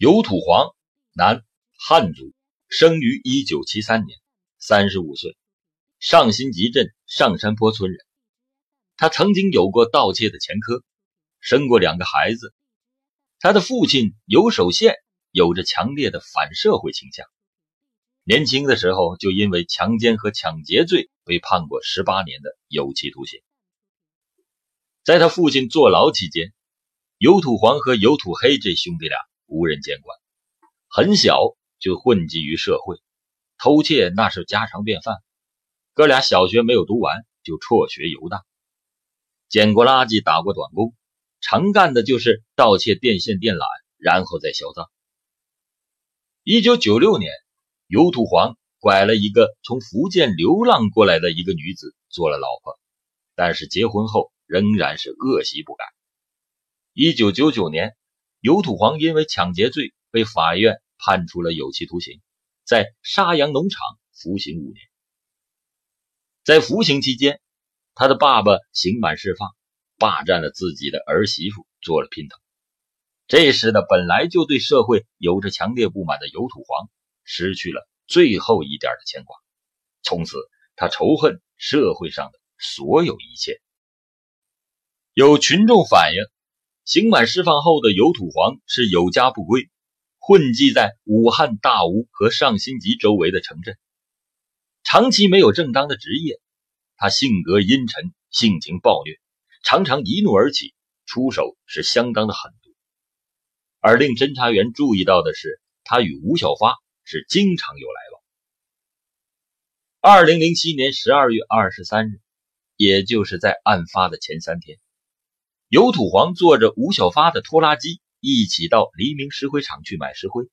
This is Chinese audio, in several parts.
尤土黄，男，汉族，生于一九七三年，三十五岁，上新集镇上山坡村人。他曾经有过盗窃的前科，生过两个孩子。他的父亲尤守宪有着强烈的反社会倾向，年轻的时候就因为强奸和抢劫罪被判过十八年的有期徒刑。在他父亲坐牢期间，尤土黄和尤土黑这兄弟俩无人监管，很小就混迹于社会，偷窃那是家常便饭。哥俩小学没有读完就辍学游荡。捡过垃圾，打过短工，常干的就是盗窃电线电缆，然后再销赃。一九九六年，尤土黄拐了一个从福建流浪过来的一个女子做了老婆，但是结婚后仍然是恶习不改。一九九九年，尤土黄因为抢劫罪被法院判处了有期徒刑，在沙洋农场服刑五年。在服刑期间。他的爸爸刑满释放，霸占了自己的儿媳妇，做了姘头。这时的本来就对社会有着强烈不满的尤土黄，失去了最后一点的牵挂。从此，他仇恨社会上的所有一切。有群众反映，刑满释放后的尤土黄是有家不归，混迹在武汉大吴和上新集周围的城镇，长期没有正当的职业。他性格阴沉，性情暴虐，常常一怒而起，出手是相当的狠毒。而令侦查员注意到的是，他与吴小发是经常有来往。二零零七年十二月二十三日，也就是在案发的前三天，尤土黄坐着吴小发的拖拉机一起到黎明石灰厂去买石灰，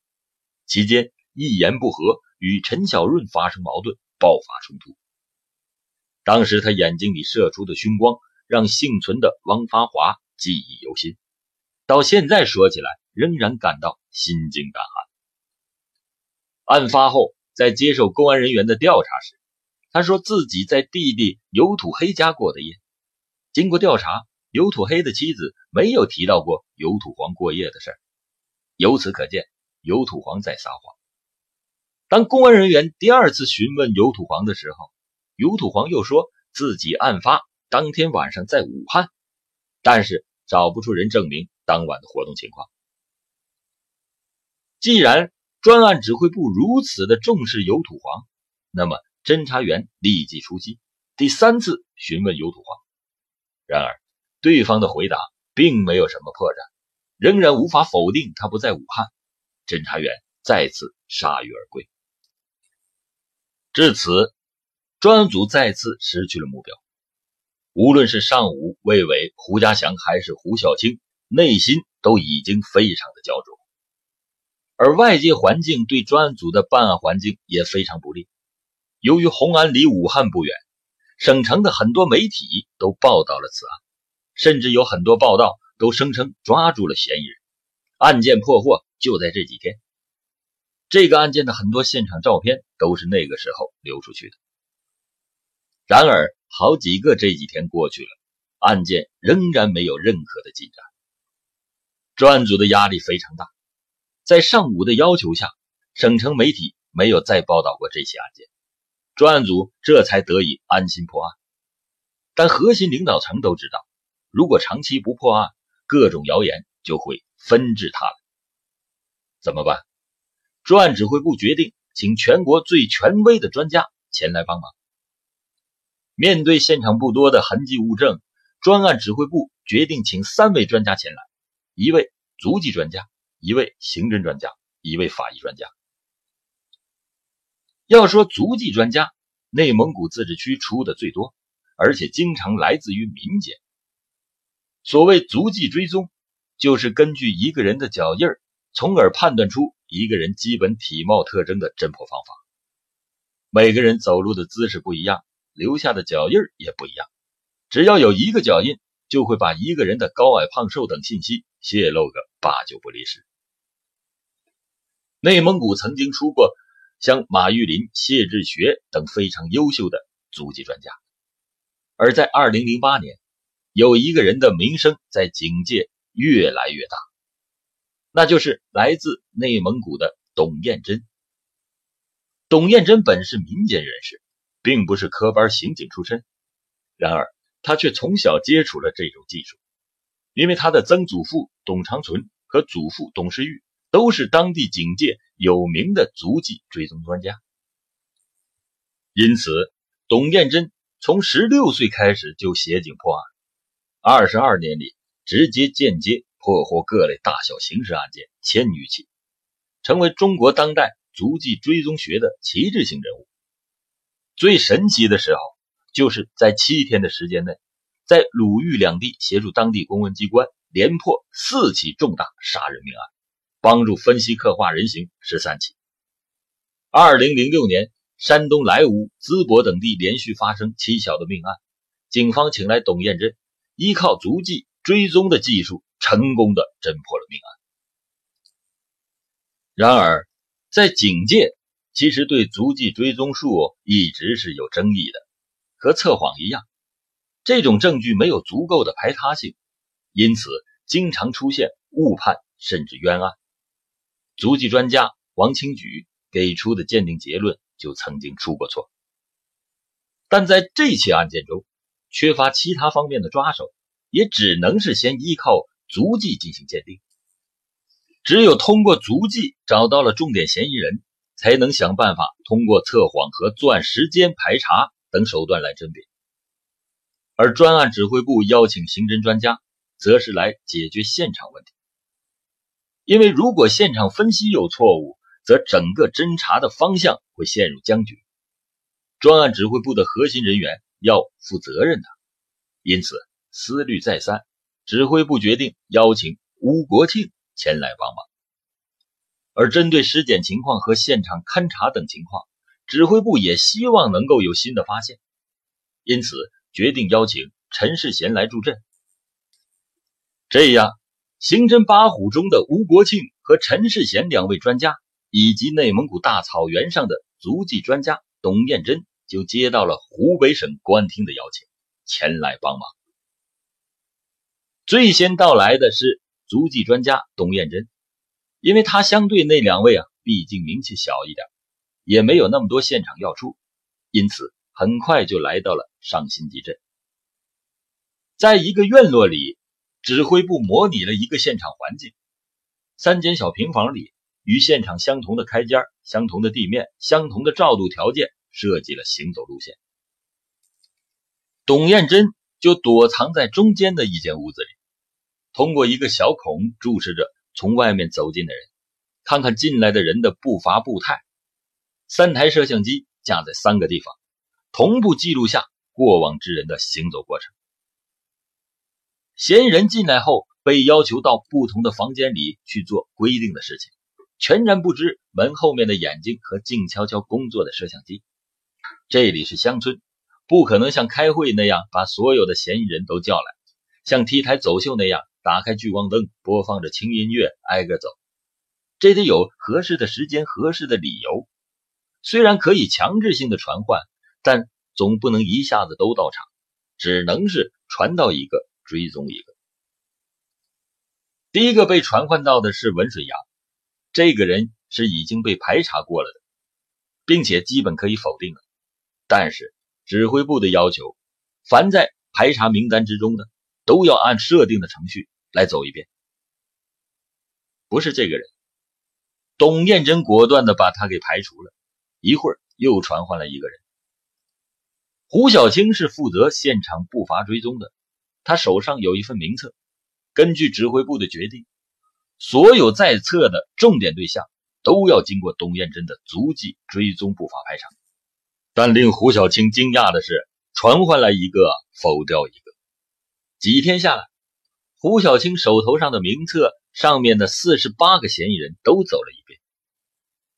期间一言不合与陈小润发生矛盾，爆发冲突。当时他眼睛里射出的凶光，让幸存的汪发华记忆犹新，到现在说起来仍然感到心惊胆寒。案发后，在接受公安人员的调查时，他说自己在弟弟尤土黑家过的夜。经过调查，尤土黑的妻子没有提到过尤土黄过夜的事由此可见，尤土黄在撒谎。当公安人员第二次询问尤土黄的时候，尤土黄又说自己案发当天晚上在武汉，但是找不出人证明当晚的活动情况。既然专案指挥部如此的重视尤土黄，那么侦查员立即出击，第三次询问尤土黄。然而，对方的回答并没有什么破绽，仍然无法否定他不在武汉。侦查员再次铩羽而归。至此。专案组再次失去了目标，无论是尚武、魏伟、胡家祥还是胡小青，内心都已经非常的焦灼。而外界环境对专案组的办案环境也非常不利。由于红安离武汉不远，省城的很多媒体都报道了此案，甚至有很多报道都声称抓住了嫌疑人，案件破获就在这几天。这个案件的很多现场照片都是那个时候流出去的。然而，好几个这几天过去了，案件仍然没有任何的进展。专案组的压力非常大，在上午的要求下，省城媒体没有再报道过这起案件，专案组这才得以安心破案。但核心领导层都知道，如果长期不破案，各种谣言就会纷至沓来。怎么办？专案指挥部决定请全国最权威的专家前来帮忙。面对现场不多的痕迹物证，专案指挥部决定请三位专家前来：一位足迹专家，一位刑侦专家，一位法医专家。要说足迹专家，内蒙古自治区出的最多，而且经常来自于民间。所谓足迹追踪，就是根据一个人的脚印儿，从而判断出一个人基本体貌特征的侦破方法。每个人走路的姿势不一样。留下的脚印儿也不一样，只要有一个脚印，就会把一个人的高矮胖瘦等信息泄露个八九不离十。内蒙古曾经出过像马玉林、谢志学等非常优秀的足迹专家，而在二零零八年，有一个人的名声在警界越来越大，那就是来自内蒙古的董艳珍。董艳珍本是民间人士，并不是科班刑警出身，然而他却从小接触了这种技术，因为他的曾祖父董长存和祖父董世玉都是当地警界有名的足迹追踪专家，因此董艳珍从十六岁开始就协警破案，二十二年里直接间接破获各类大小刑事案件千余起，成为中国当代。足迹追踪学的旗帜性人物。最神奇的时候，就是在七天的时间内，在鲁豫两地协助当地公安机关连破四起重大杀人命案，帮助分析刻画人形十三起。二零零六年，山东莱芜、淄博等地连续发生蹊跷的命案，警方请来董彦珍，依靠足迹追踪的技术，成功的侦破了命案。然而，在警界，其实对足迹追踪术一直是有争议的，和测谎一样，这种证据没有足够的排他性，因此经常出现误判甚至冤案。足迹专家王清举给出的鉴定结论就曾经出过错，但在这起案件中，缺乏其他方面的抓手，也只能是先依靠足迹进行鉴定。只有通过足迹找到了重点嫌疑人，才能想办法通过测谎和作案时间排查等手段来甄别。而专案指挥部邀请刑侦专家，则是来解决现场问题。因为如果现场分析有错误，则整个侦查的方向会陷入僵局，专案指挥部的核心人员要负责任的。因此，思虑再三，指挥部决定邀请吴国庆。前来帮忙，而针对尸检情况和现场勘查等情况，指挥部也希望能够有新的发现，因此决定邀请陈世贤来助阵。这样，刑侦八虎中的吴国庆和陈世贤两位专家，以及内蒙古大草原上的足迹专家董彦珍，就接到了湖北省公安厅的邀请，前来帮忙。最先到来的是。足迹专家董艳珍，因为他相对那两位啊，毕竟名气小一点，也没有那么多现场要处，因此很快就来到了上新集镇。在一个院落里，指挥部模拟了一个现场环境：三间小平房里，与现场相同的开间、相同的地面、相同的照度条件，设计了行走路线。董艳珍就躲藏在中间的一间屋子里。通过一个小孔注视着从外面走进的人，看看进来的人的步伐步态。三台摄像机架在三个地方，同步记录下过往之人的行走过程。嫌疑人进来后被要求到不同的房间里去做规定的事情，全然不知门后面的眼睛和静悄悄工作的摄像机。这里是乡村，不可能像开会那样把所有的嫌疑人都叫来，像 T 台走秀那样。打开聚光灯，播放着轻音乐，挨个走。这得有合适的时间、合适的理由。虽然可以强制性的传唤，但总不能一下子都到场，只能是传到一个追踪一个。第一个被传唤到的是文水阳，这个人是已经被排查过了的，并且基本可以否定了。但是指挥部的要求，凡在排查名单之中的，都要按设定的程序。来走一遍，不是这个人。董艳珍果断的把他给排除了。一会儿又传唤了一个人。胡小青是负责现场步伐追踪的，他手上有一份名册。根据指挥部的决定，所有在册的重点对象都要经过董艳珍的足迹追踪步伐排查。但令胡小青惊讶的是，传唤来一个，否掉一个。几天下来。胡小青手头上的名册上面的四十八个嫌疑人都走了一遍。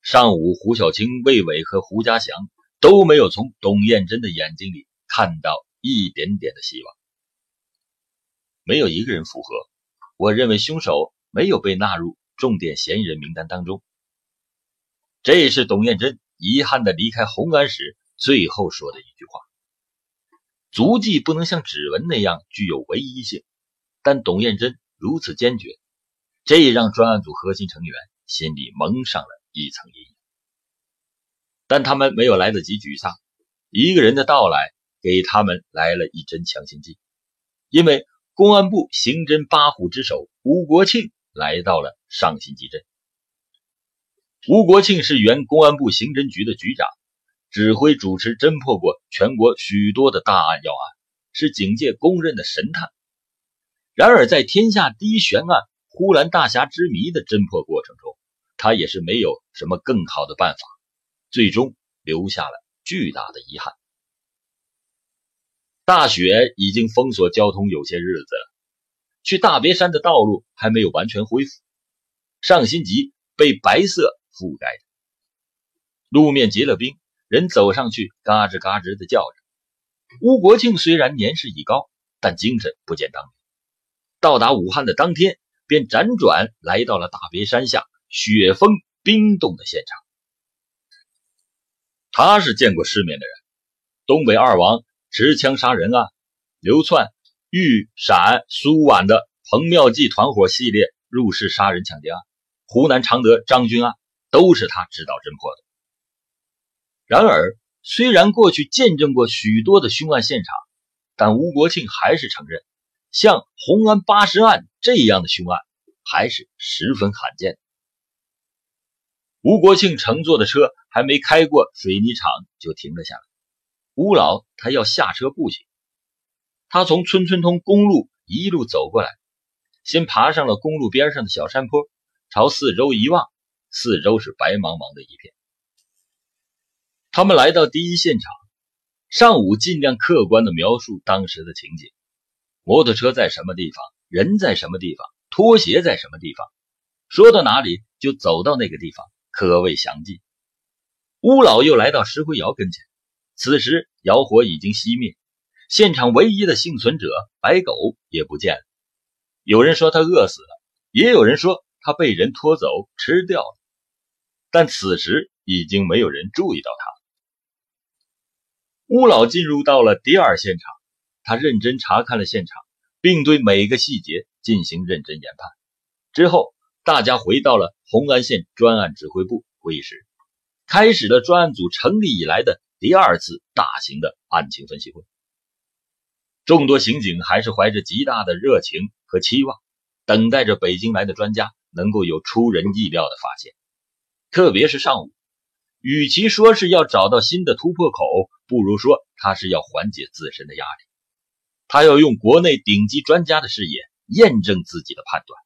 上午，胡小青、魏伟和胡家祥都没有从董艳珍的眼睛里看到一点点的希望，没有一个人符合。我认为凶手没有被纳入重点嫌疑人名单当中。这是董艳珍遗憾的离开红安时最后说的一句话。足迹不能像指纹那样具有唯一性。但董艳珍如此坚决，这也让专案组核心成员心里蒙上了一层阴影。但他们没有来得及沮丧，一个人的到来给他们来了一针强心剂，因为公安部刑侦八虎之首吴国庆来到了上新集镇。吴国庆是原公安部刑侦局的局长，指挥主持侦破过全国许多的大案要案，是警界公认的神探。然而，在天下第一悬案呼兰大侠之谜的侦破过程中，他也是没有什么更好的办法，最终留下了巨大的遗憾。大雪已经封锁交通有些日子了，去大别山的道路还没有完全恢复，上新集被白色。覆盖着路面结了冰，人走上去嘎吱嘎吱的叫着。吴国庆虽然年事已高，但精神不减当年。到达武汉的当天，便辗转来到了大别山下雪封冰冻的现场。他是见过世面的人，东北二王持枪杀人案、流窜豫陕苏皖的彭妙计团伙系列入室杀人抢劫案、湖南常德张军案。都是他指导侦破的。然而，虽然过去见证过许多的凶案现场，但吴国庆还是承认，像红安八十案这样的凶案还是十分罕见。吴国庆乘坐的车还没开过水泥厂就停了下来。吴老他要下车步行，他从村村通公路一路走过来，先爬上了公路边上的小山坡，朝四周一望。四周是白茫茫的一片。他们来到第一现场，上午尽量客观的描述当时的情景：摩托车在什么地方，人在什么地方，拖鞋在什么地方，说到哪里就走到那个地方，可谓详尽。乌老又来到石灰窑跟前，此时窑火已经熄灭，现场唯一的幸存者白狗也不见了。有人说他饿死了，也有人说他被人拖走吃掉了。但此时已经没有人注意到他了。乌老进入到了第二现场，他认真查看了现场，并对每个细节进行认真研判。之后，大家回到了红安县专案指挥部会议室，开始了专案组成立以来的第二次大型的案情分析会。众多刑警还是怀着极大的热情和期望，等待着北京来的专家能够有出人意料的发现。特别是上午，与其说是要找到新的突破口，不如说他是要缓解自身的压力。他要用国内顶级专家的视野验证自己的判断。